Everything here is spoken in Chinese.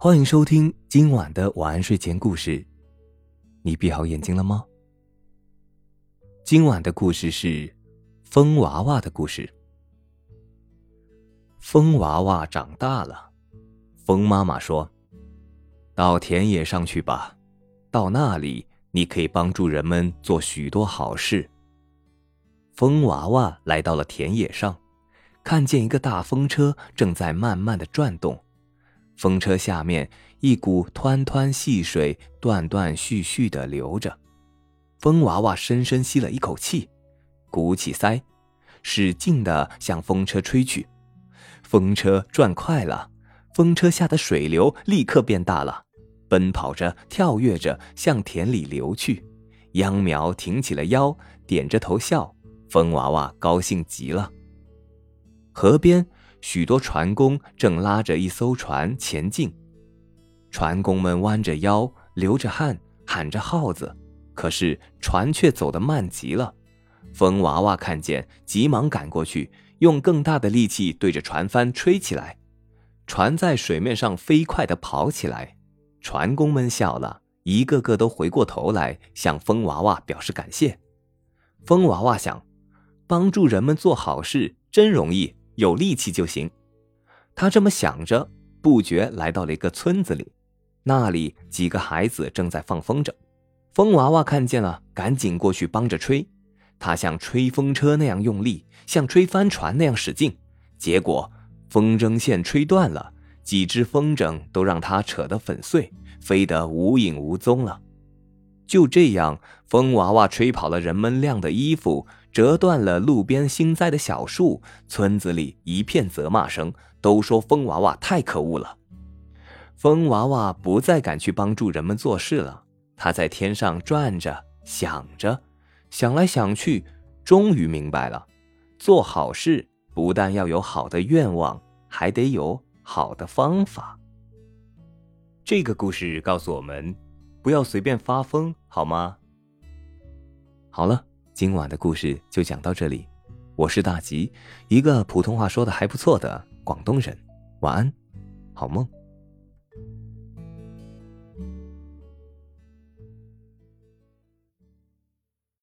欢迎收听今晚的晚安睡前故事。你闭好眼睛了吗？今晚的故事是风娃娃的故事。风娃娃长大了，风妈妈说：“到田野上去吧，到那里你可以帮助人们做许多好事。”风娃娃来到了田野上，看见一个大风车正在慢慢的转动。风车下面，一股湍湍细水断断续续的流着。风娃娃深深吸了一口气，鼓起腮，使劲的向风车吹去。风车转快了，风车下的水流立刻变大了，奔跑着、跳跃着向田里流去。秧苗挺起了腰，点着头笑。风娃娃高兴极了。河边。许多船工正拉着一艘船前进，船工们弯着腰，流着汗，喊着号子，可是船却走得慢极了。风娃娃看见，急忙赶过去，用更大的力气对着船帆吹起来，船在水面上飞快地跑起来。船工们笑了，一个个都回过头来向风娃娃表示感谢。风娃娃想，帮助人们做好事真容易。有力气就行，他这么想着，不觉来到了一个村子里。那里几个孩子正在放风筝，风娃娃看见了，赶紧过去帮着吹。他像吹风车那样用力，像吹帆船那样使劲，结果风筝线吹断了，几只风筝都让他扯得粉碎，飞得无影无踪了。就这样，风娃娃吹跑了人们晾的衣服。折断了路边新栽的小树，村子里一片责骂声，都说风娃娃太可恶了。风娃娃不再敢去帮助人们做事了，他在天上转着，想着，想来想去，终于明白了：做好事不但要有好的愿望，还得有好的方法。这个故事告诉我们，不要随便发疯，好吗？好了。今晚的故事就讲到这里，我是大吉，一个普通话说的还不错的广东人。晚安，好梦。